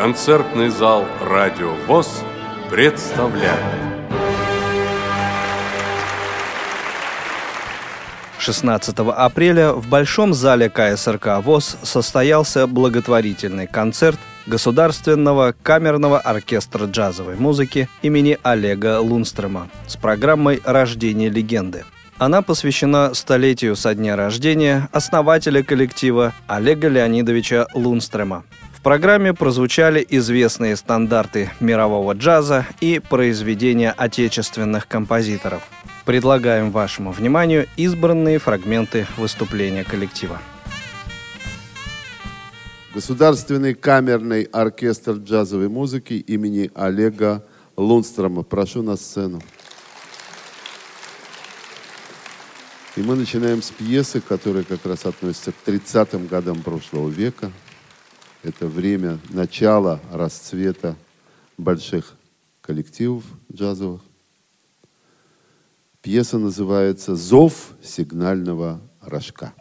Концертный зал «Радио ВОЗ» представляет 16 апреля в Большом зале КСРК ВОЗ состоялся благотворительный концерт Государственного камерного оркестра джазовой музыки имени Олега Лунстрема с программой «Рождение легенды». Она посвящена столетию со дня рождения основателя коллектива Олега Леонидовича Лунстрема. В программе прозвучали известные стандарты мирового джаза и произведения отечественных композиторов – Предлагаем вашему вниманию избранные фрагменты выступления коллектива. Государственный камерный оркестр джазовой музыки имени Олега Лунстрома. Прошу на сцену. И мы начинаем с пьесы, которая как раз относится к 30-м годам прошлого века. Это время начала расцвета больших коллективов джазовых. Пьеса называется «Зов сигнального рожка».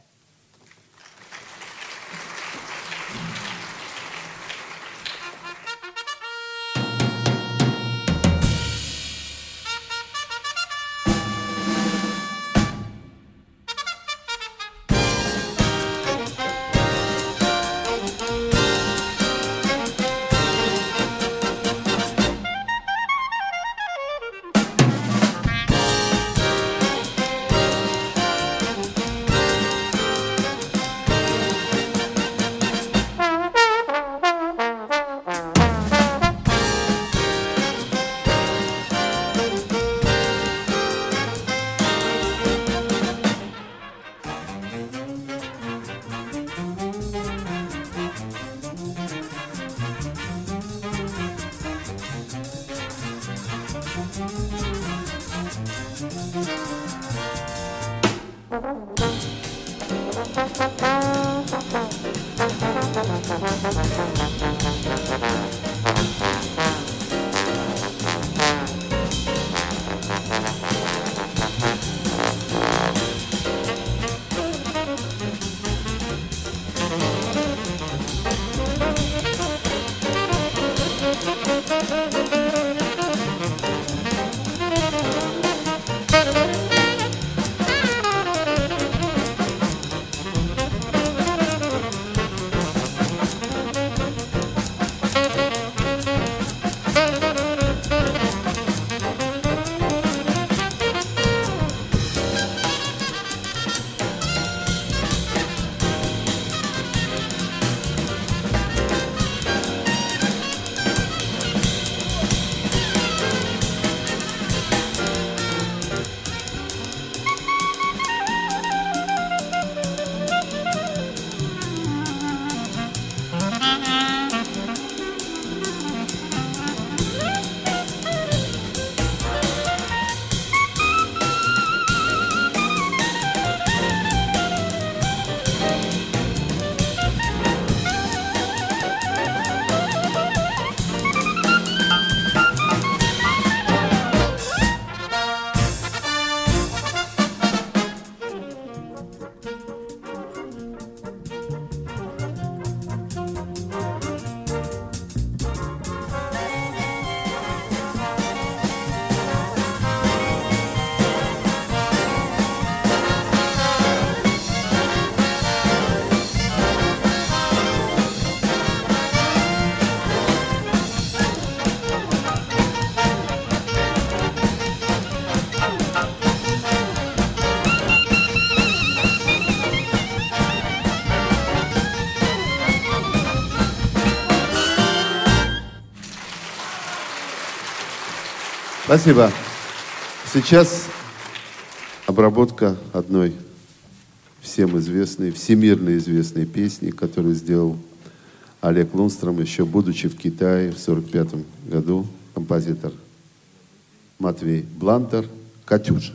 Спасибо. Сейчас обработка одной всем известной, всемирно известной песни, которую сделал Олег Лунстром, еще будучи в Китае в 1945 году, композитор Матвей Блантер «Катюша».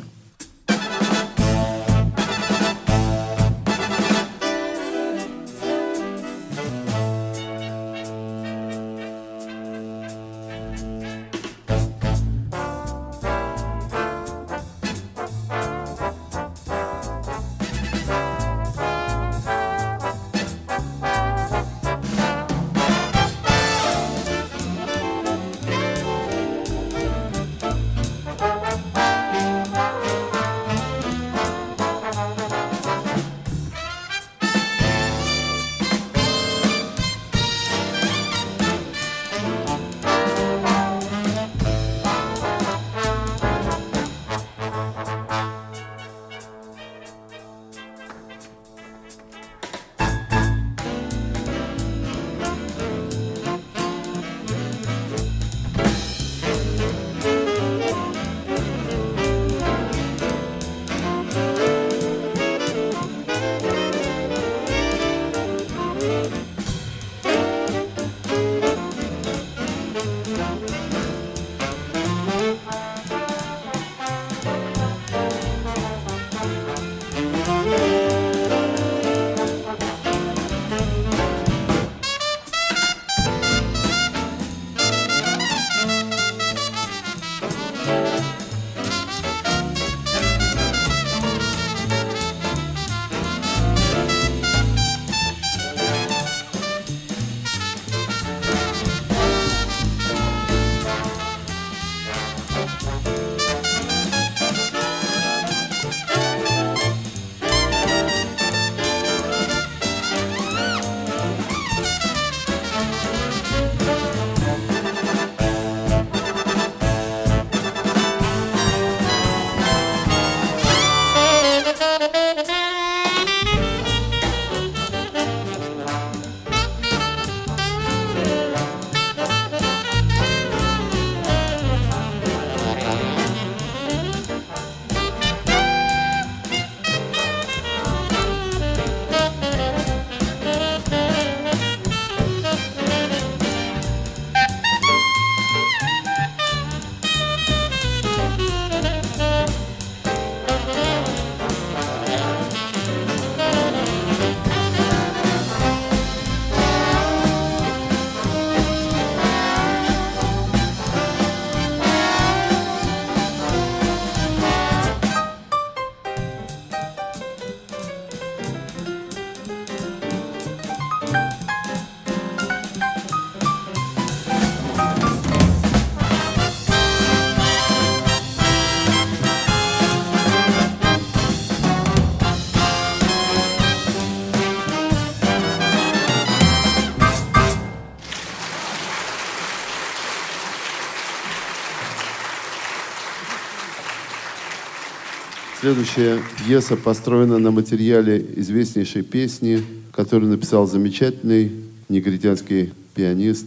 Следующая пьеса построена на материале известнейшей песни, которую написал замечательный негритянский пианист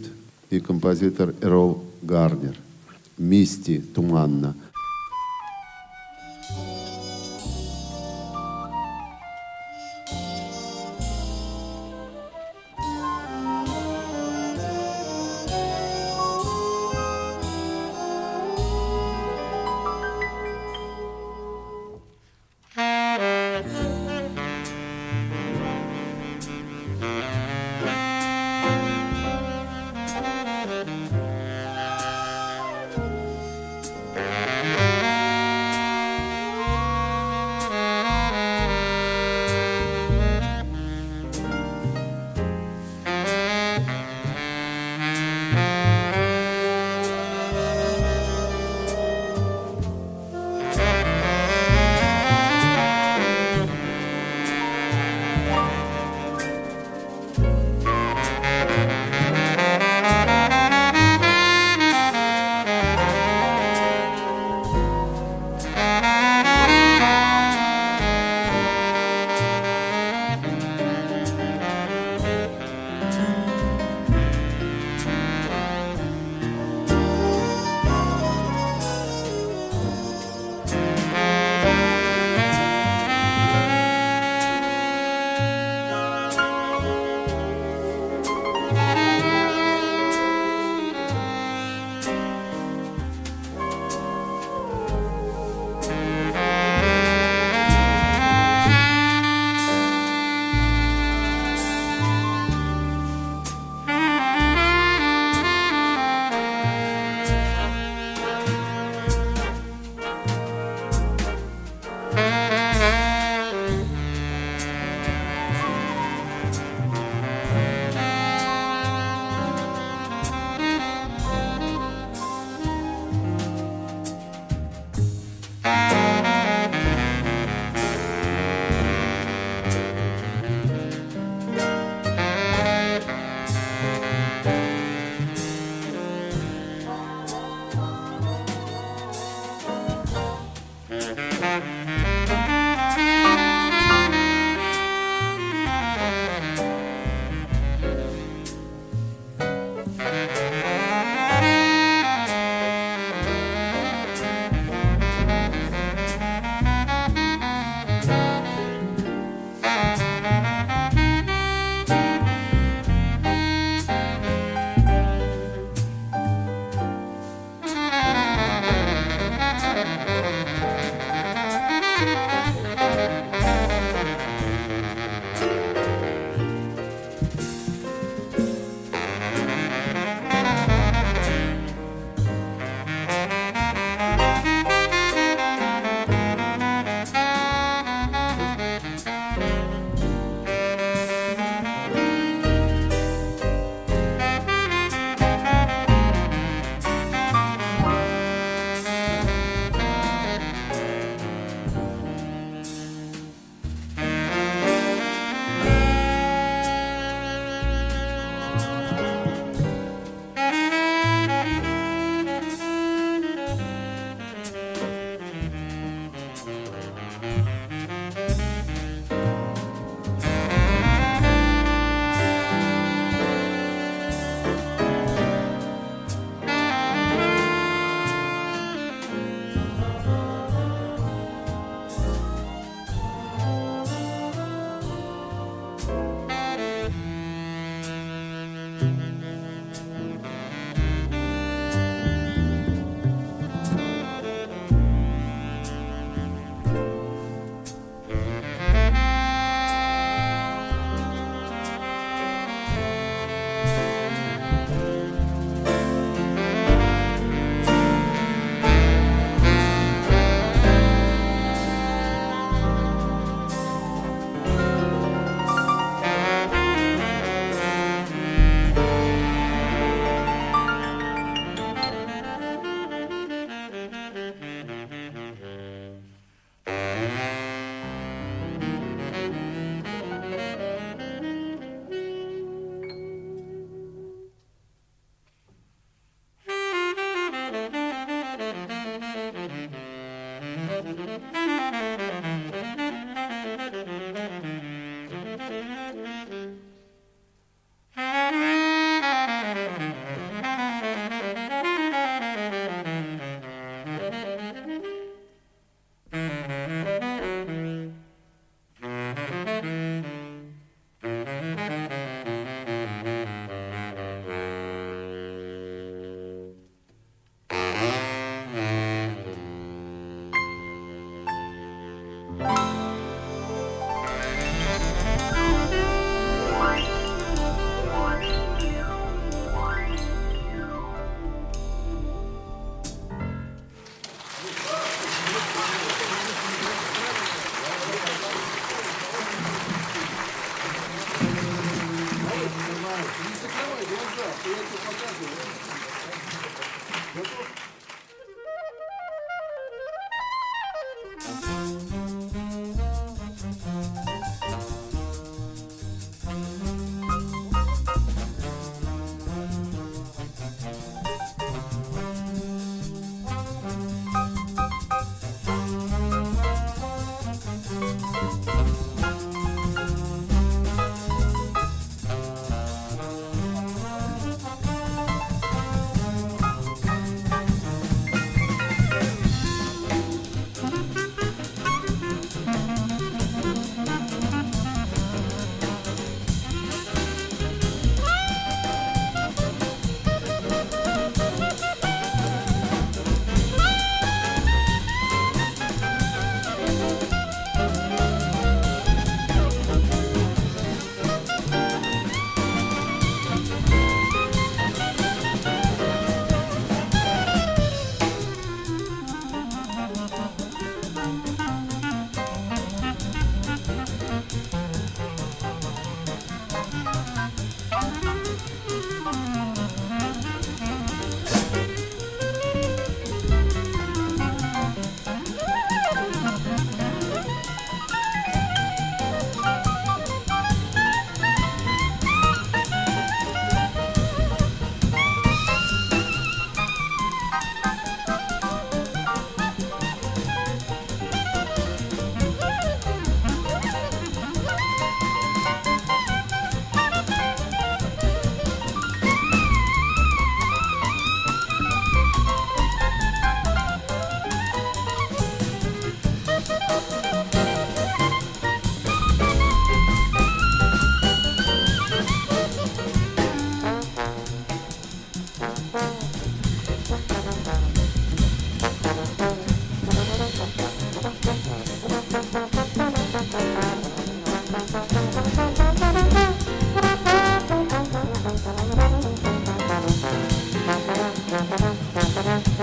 и композитор Эрол Гарнер. «Мисти туманно».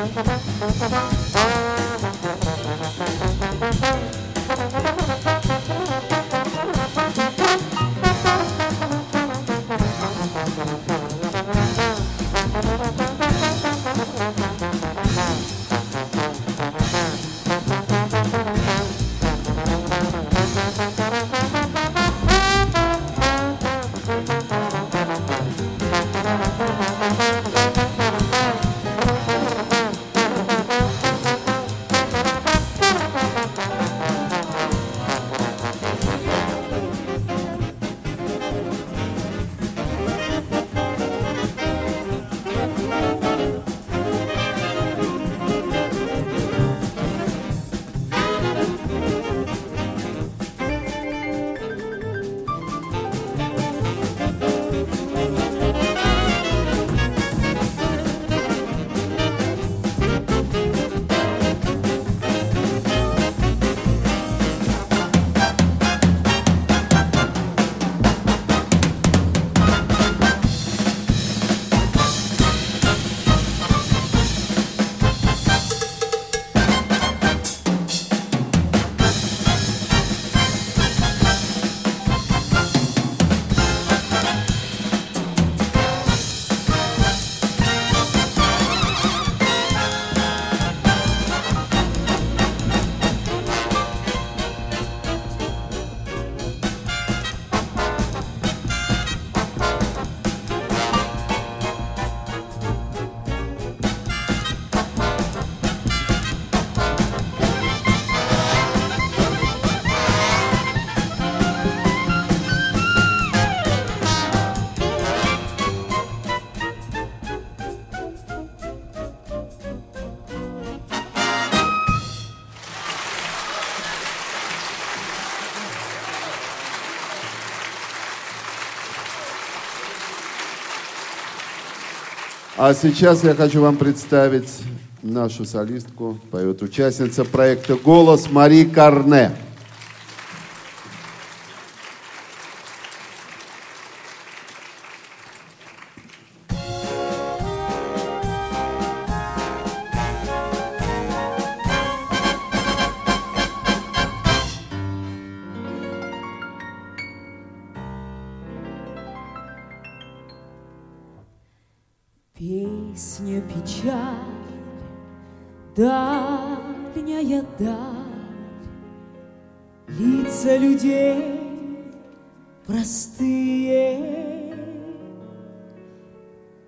Thank you. А сейчас я хочу вам представить нашу солистку, поет участница проекта «Голос» Мари Карне. Лица людей простые,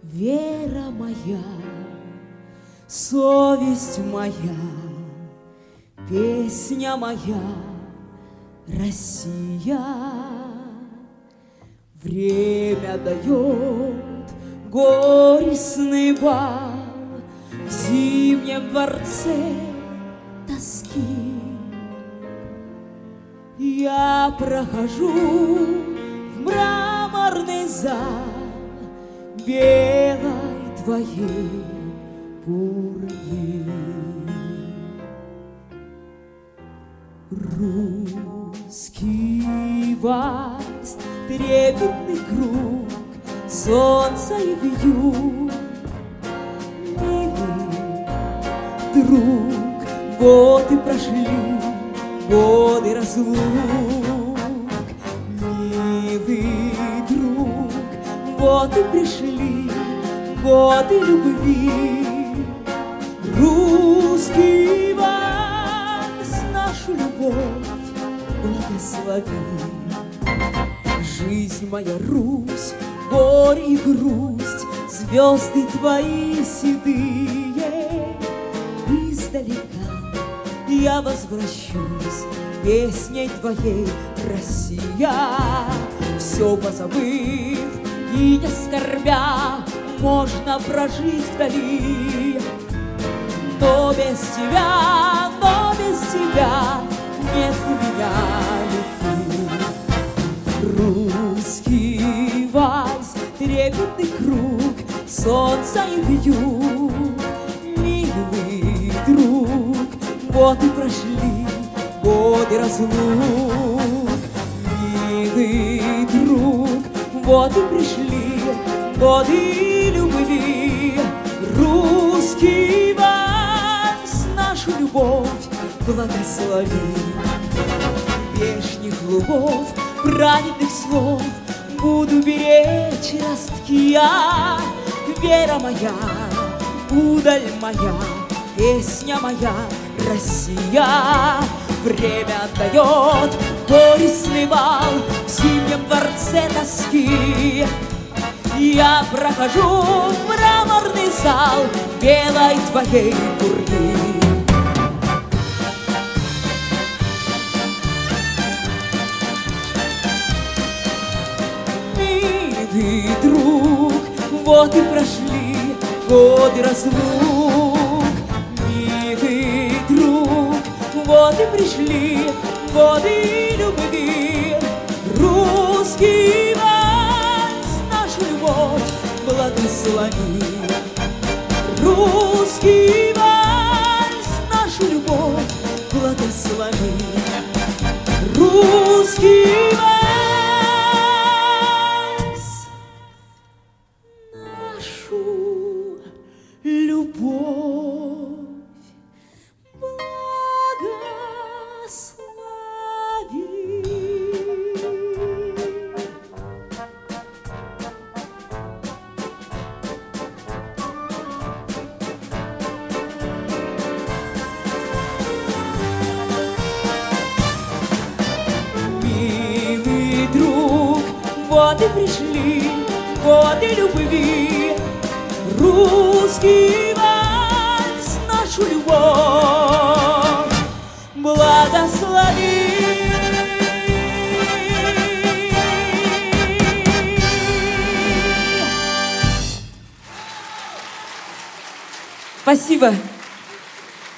Вера моя, совесть моя, Песня моя, Россия. Время дает горестный бал В зимнем дворце тоски. Я прохожу в мраморный зал Белой твоей пурги. Русский вальс, трепетный круг солнца и вьюг. Милый друг, годы прошли, годы разлук. Милый друг, вот и пришли годы любви. Русский вальс нашу любовь благослови. Жизнь моя, Русь, горе и грусть, Звезды твои седые. Издалека я возвращусь Песней твоей, Россия. Все позабыв и не скорбя, Можно прожить вдали. Но без тебя, но без тебя Нет у меня любви. Русский вальс, трепетный круг, Солнца и вьюг, милый друг, Вот и прошли годы разлук. Милый друг, вот и пришли годы любви. Русский вальс, нашу любовь благослови. Вешних лугов, праведных слов Буду беречь ростки я, Вера моя, удаль моя, Песня моя, Россия. Время дает горестный бал В зимнем дворце тоски. Я прохожу в мраморный зал Белой твоей пурги. Милый друг, вот и прошли годы разлук. И пришли годы любви. Русский вальс, нашу любовь благослови. Русский вальс, нашу любовь благослови. Русский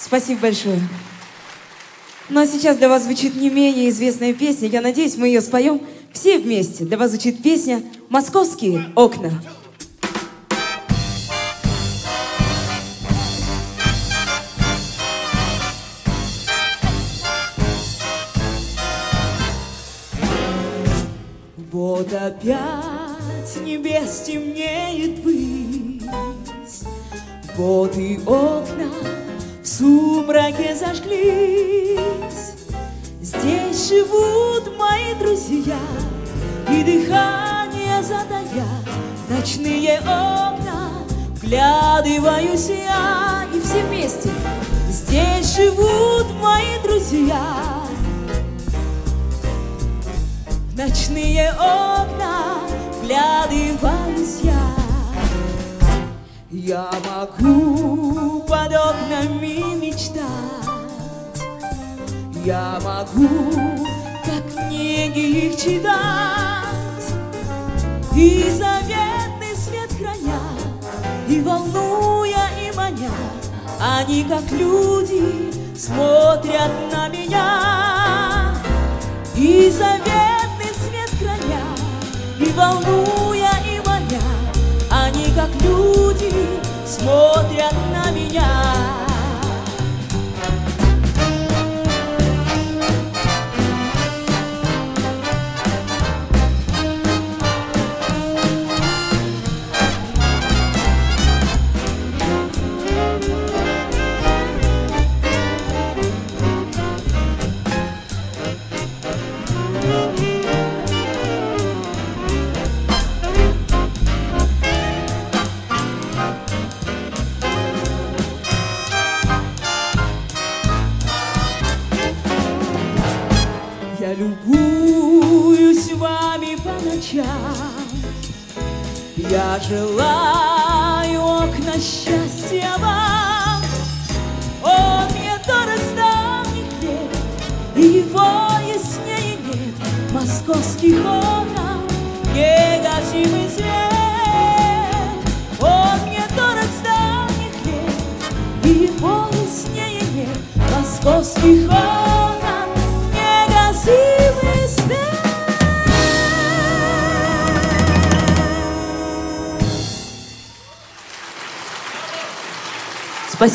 Спасибо большое. Ну а сейчас для вас звучит не менее известная песня. Я надеюсь, мы ее споем все вместе. Для вас звучит песня «Московские окна». Вглядываюсь я, И все вместе здесь живут мои друзья. В ночные окна вглядываюсь я. Я могу под окнами мечтать, Я могу, как книги их читать, И храня, И волнуя, и маня, Они, как люди, смотрят на меня. И заветный свет храня, И волнуя, и маня, Они, как люди, смотрят на меня.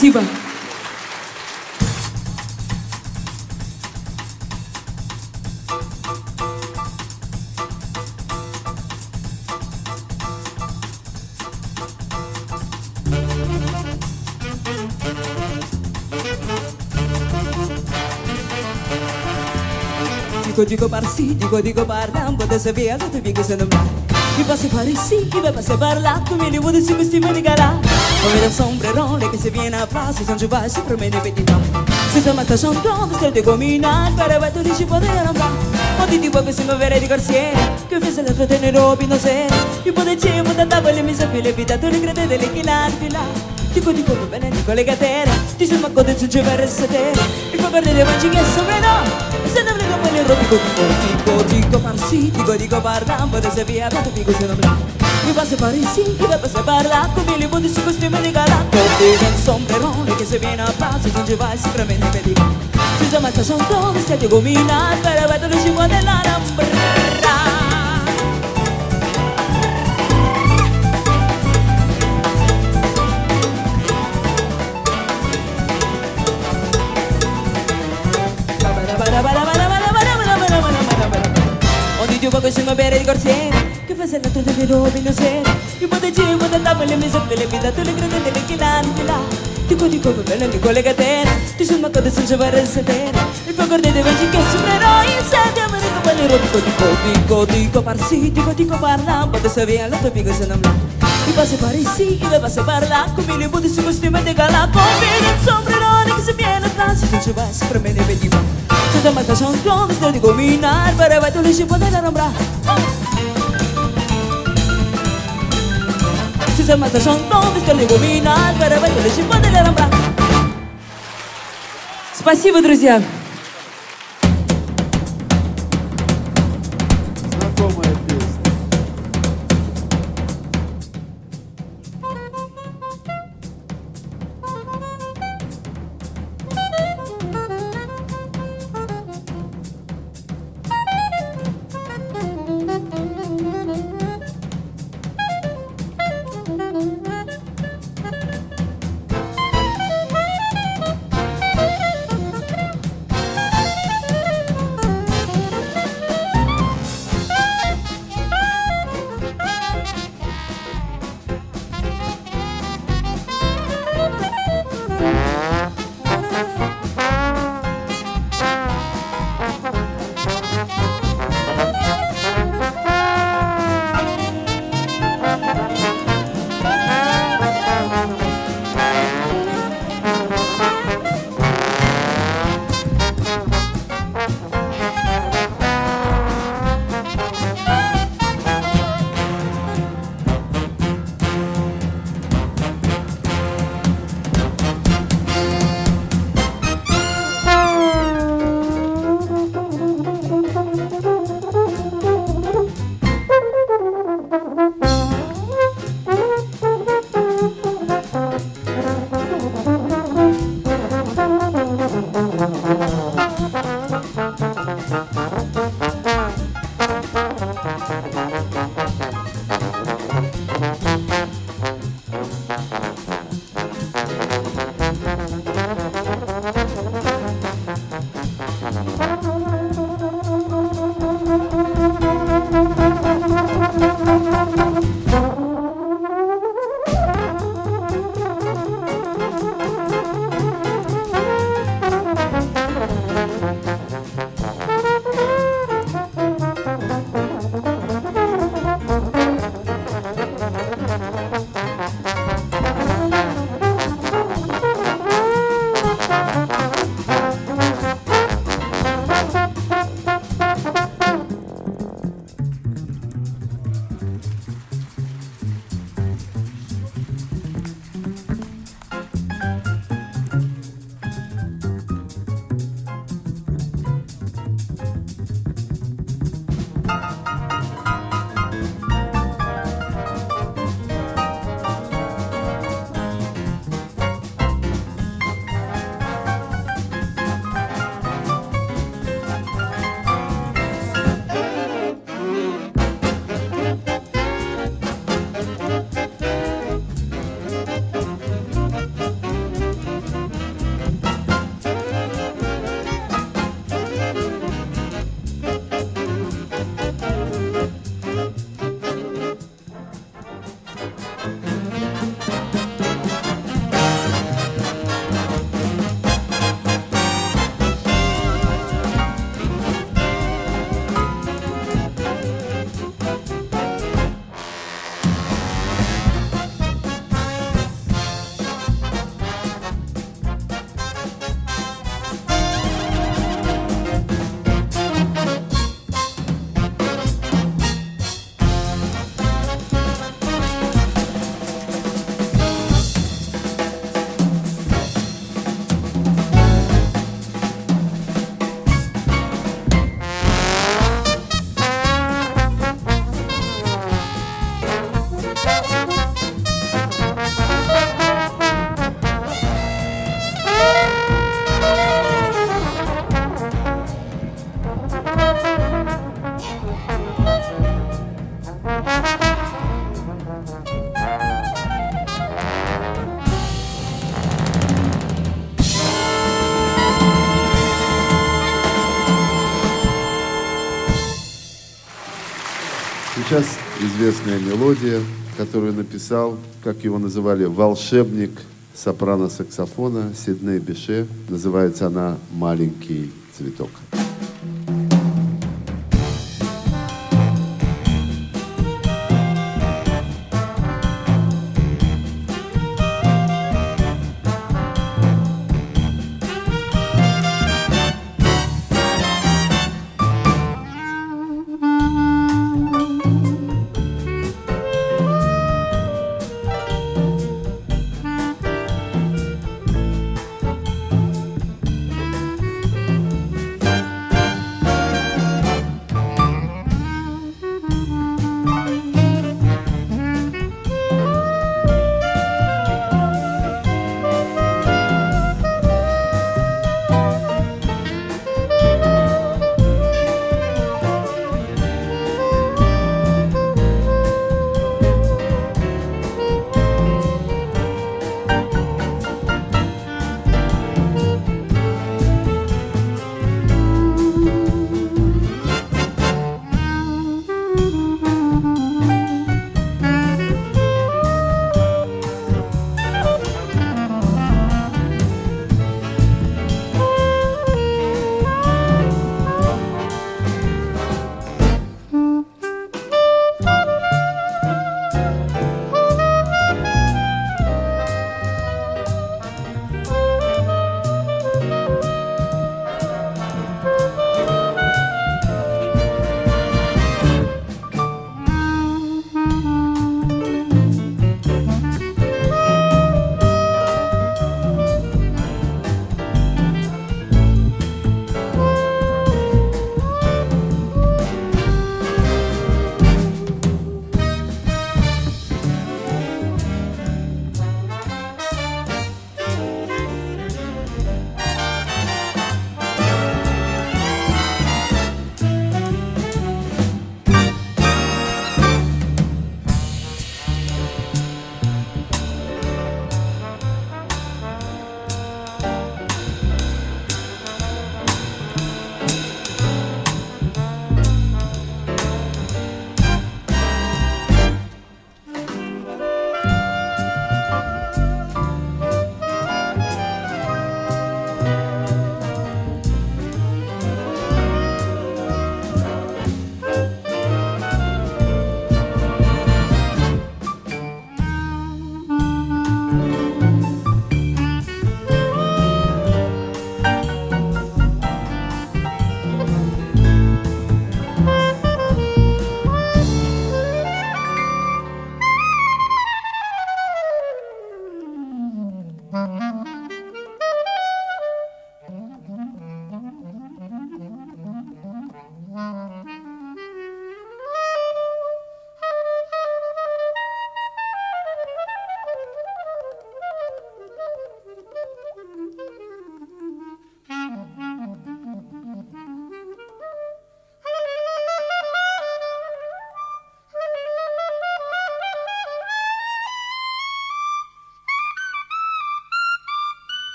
Спасибо. Dico dico par sì, dico dico parla, un po' di sapere, tu dico se non va. Y va a separ y sí, y va a separ la mi viene vos decir que estoy manicará Con el sombrero, le que se viene a vai San Chubá, se promene no. Se sta matta chantando, se te comina Il pare vai tu dici potere non va. Ma ti dico che se mi di corsiere Che fese la fratelli robi non se Io potevo da tavole mi sappi le vita Tu le credete le chilani filati Dico di come bene, dico le catene Ti sembra che ti giovare a sedere Il papà deve mangiare sopra e Se non Lamele robico tipo tipo dico farsi dico dico parlambo da se via dato dico se non blanco mi passa fare sì mi passa parla come le volte su costume di galatto e non son perone che se viene a passo se non ci vai sicuramente per di si sa ma sta chantando stai gomina per vedere ci vuole la lambrata poco si ma bere di corsiera Che fa se la tua di robino sera Io pote ci vuoi andare le mie soppe le mie dato le grandi le che l'anni là Ti cuori come bene di quelle catena Ti sono accorto senza vorrei sapere Il fuoco dei deveci che suonerò in sette Ma dico quelli rotto dico dico dico parsi dico dico parla Pote se via la tua pico se non là I vas a parisi i vas a parla Come le budi su costume di gala Come in sopra non che se viene a trasi Se non ci va, sopra me ne vedi va Te mata son clones te digo minar Para vai tu le chipo de la rambra Si se mata son clones te digo minar Para vai tu le chipo de la rambra Спасибо, друзья! Известная мелодия, которую написал, как его называли, волшебник сопрано-саксофона Сидней Беше. Называется она «Маленький цветок».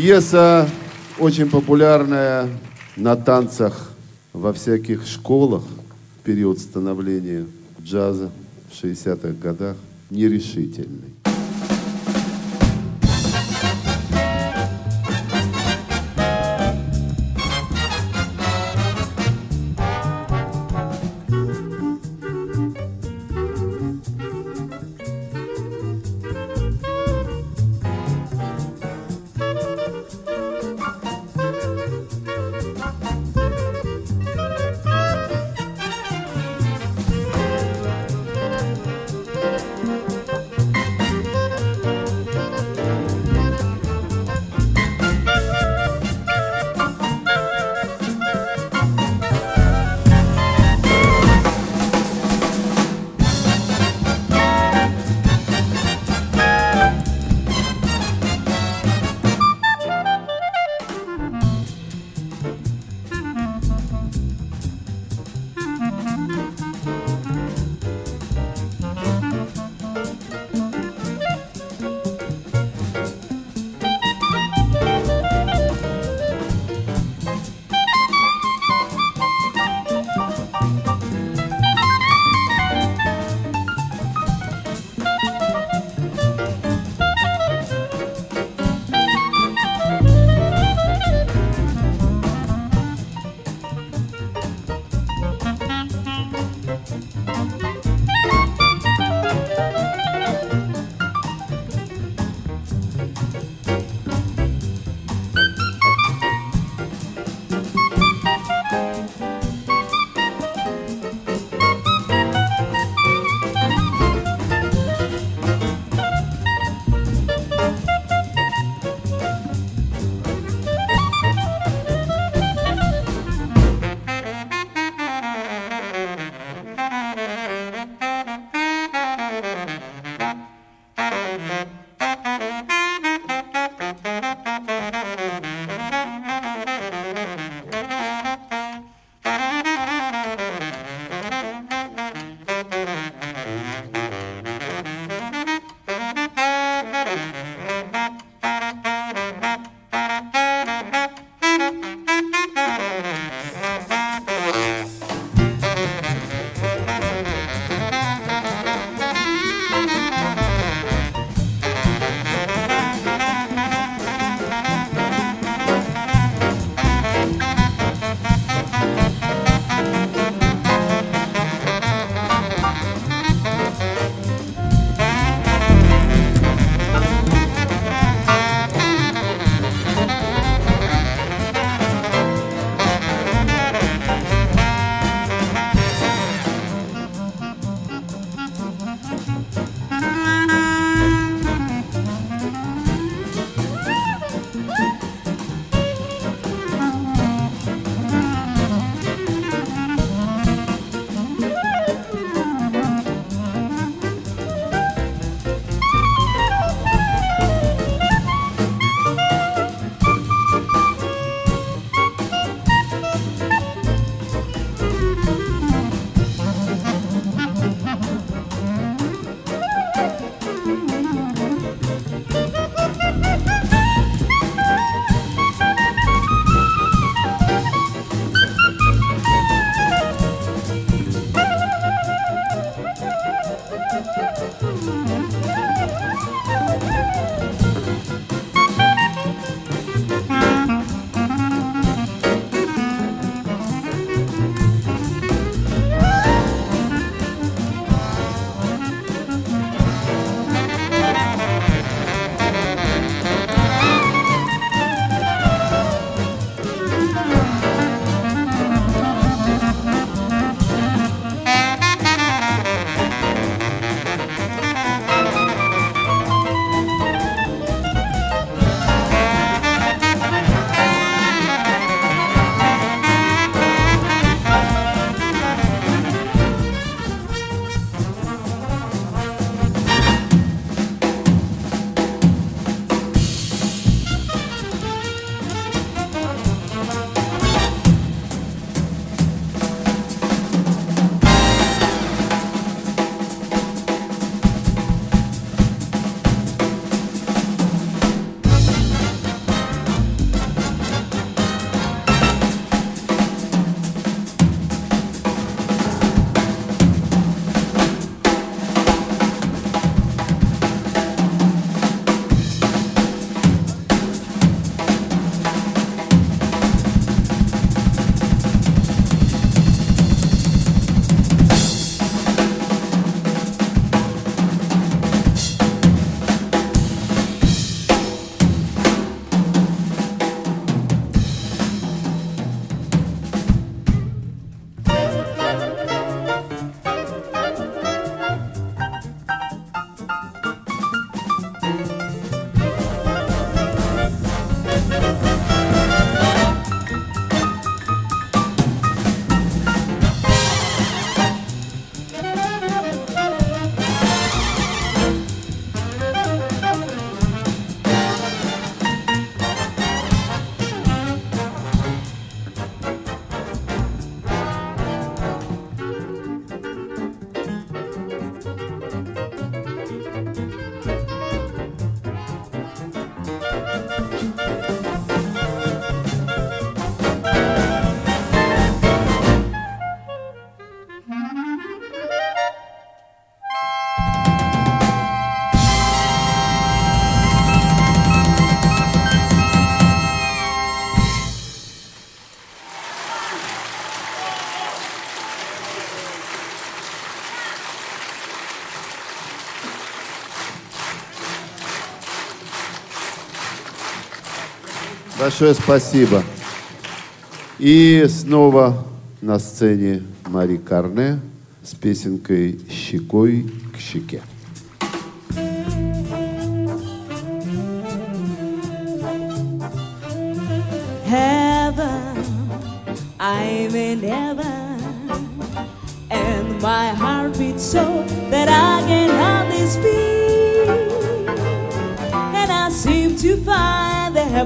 Пьеса очень популярная на танцах во всяких школах в период становления джаза в 60-х годах. Нерешительный. Большое спасибо. И снова на сцене Мари Карне с песенкой «Щекой к щеке».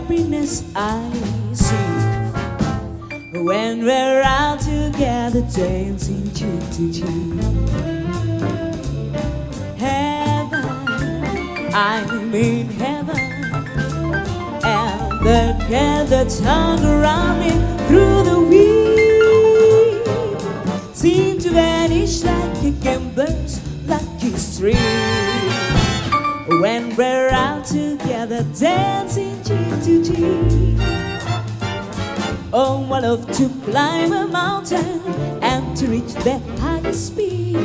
Happiness I seek. When we're out together dancing cheek to cheek. Heaven, I'm in heaven. And the that's hung around me through the week. Seem to vanish like a gambler's lucky streak. When we're out together dancing Oh, I love to climb a mountain and to reach the highest speed,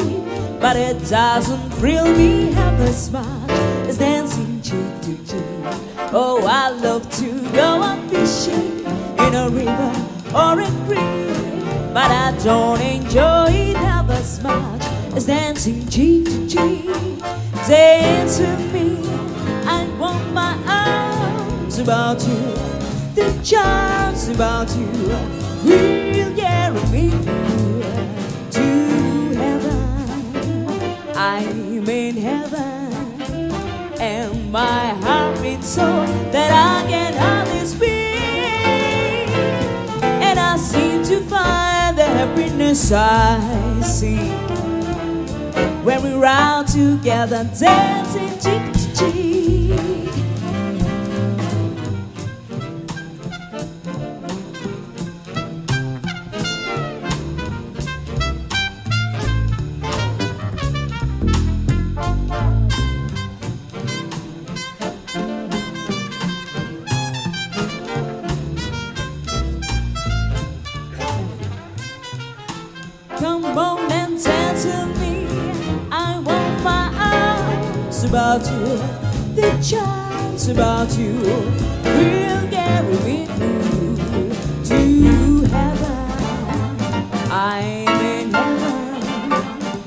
but it doesn't thrill me half as much as dancing cheek to cheek. Oh, I love to go up fishing in a river or a creek, but I don't enjoy it half as much as dancing cheek to cheek. Dance with me, I want my about you, the charms about you will carry me to heaven. I'm in heaven and my heart beats so that I can hardly speak. And I seem to find the happiness I seek when we're out together dancing cheek to cheek. About you, the charms about you. Will carry me through to heaven. I'm in heaven,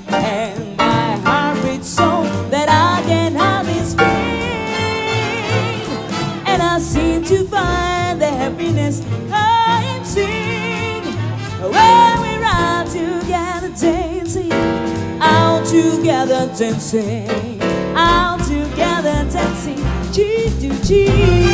and my heart beats so that I can hardly speak, and I seem to find the happiness I'm seeing. When we're out together dancing, out together dancing, out together dancing, cheek to cheek.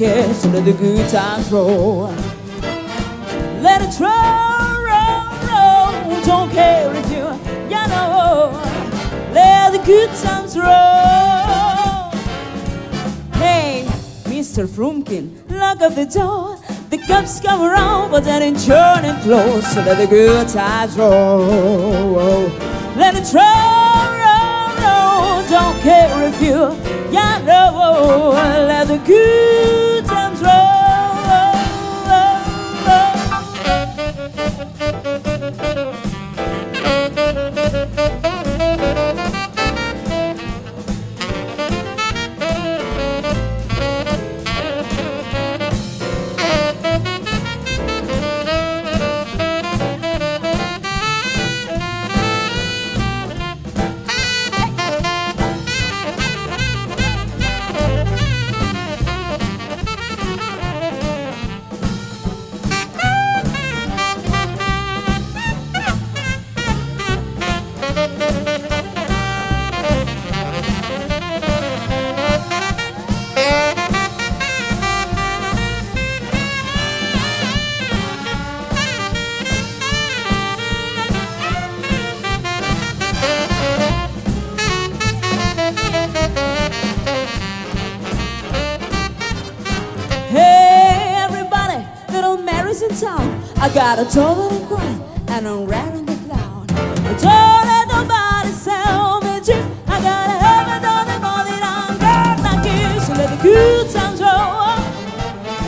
Let the good times roll. Let it roll, roll, roll. Don't care if you, you know. Let the good times roll. Hey, Mr. Frumpkin, lock up the door. The cops come around, but then in turn and close. So let the good times roll. Let it roll, roll, roll. Don't care if you, know. Let the good got a and grind, and I'm wearing the clown. I Don't let nobody sell me cheap. I got a heaven on the money down, girl, like you. So let the good times roll,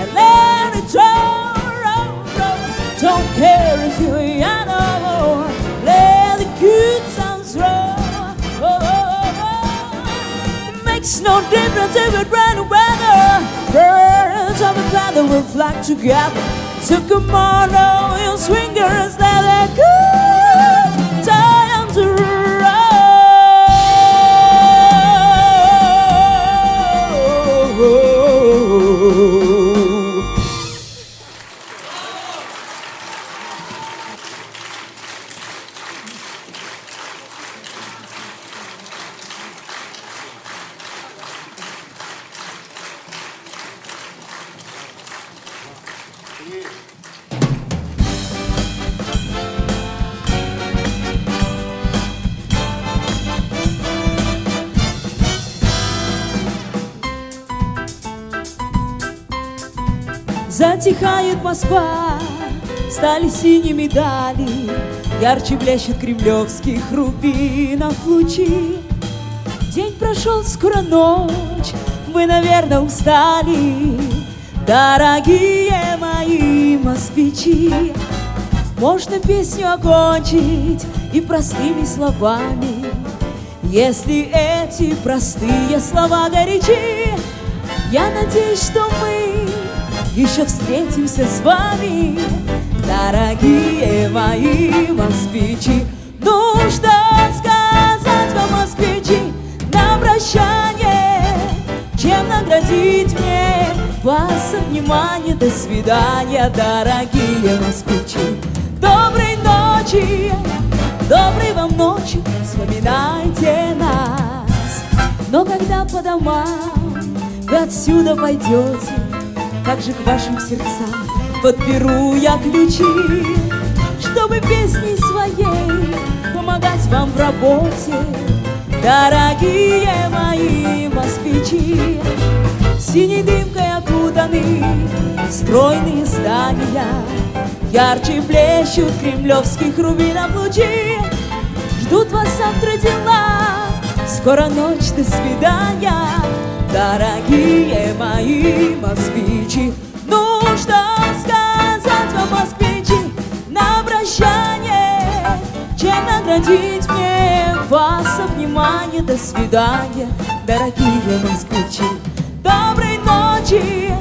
and let it roll, roll, roll. Don't care if you're I know. Let the good times roll. Oh, oh, oh. It makes no difference if it rain or weather. Birds of a feather will flock together. So come on, you swingers, Затихает Москва, Стали синими дали Ярче блещут кремлевских рубинов лучи. День прошел, скоро ночь Вы, наверное, устали. Дорогие мои москвичи Можно песню окончить и простыми словами. Если эти простые слова горячи Я надеюсь, что мы еще встретимся с вами Дорогие мои москвичи. Ну что сказать вам, москвичи, на прощание Чем наградить мне вас внимание. До свидания, дорогие москвичи. Доброй ночи, доброй вам ночи Вспоминайте нас. Но когда по домам вы отсюда пойдете Как же к вашим сердцам подберу я ключи, чтобы песней своей помогать вам в работе. Дорогие мои москвичи, синей дымкой окутаны стройные здания, ярче блещут кремлевских рубинов лучи. Ждут вас завтра дела, скоро ночь, до свидания, дорогие мои москвичи. Ну что сказать вам, москвичи, на прощание, чем наградить мне вас внимание. До свидания, дорогие москвичи. Доброй ночи,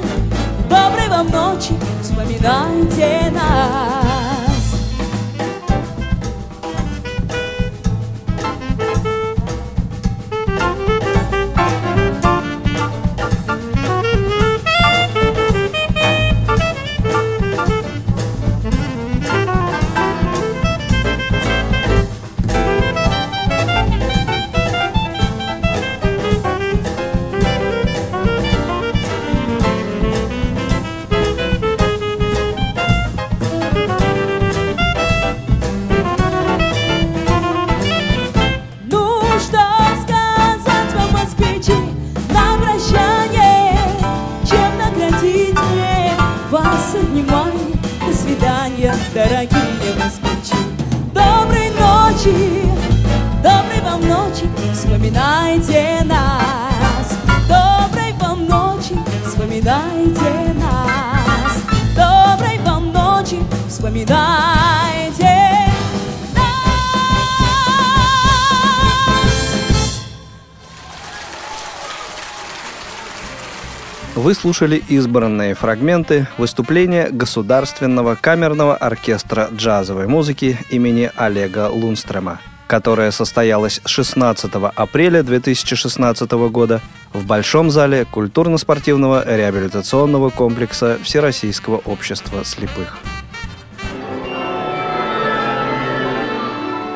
слушали избранные фрагменты выступления Государственного камерного оркестра джазовой музыки имени Олега Лунстрема, которое состоялось 16 апреля 2016 года в Большом зале культурно-спортивного реабилитационного комплекса Всероссийского общества слепых.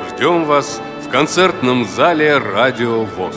Ждем вас в концертном зале «Радио ВОЗ».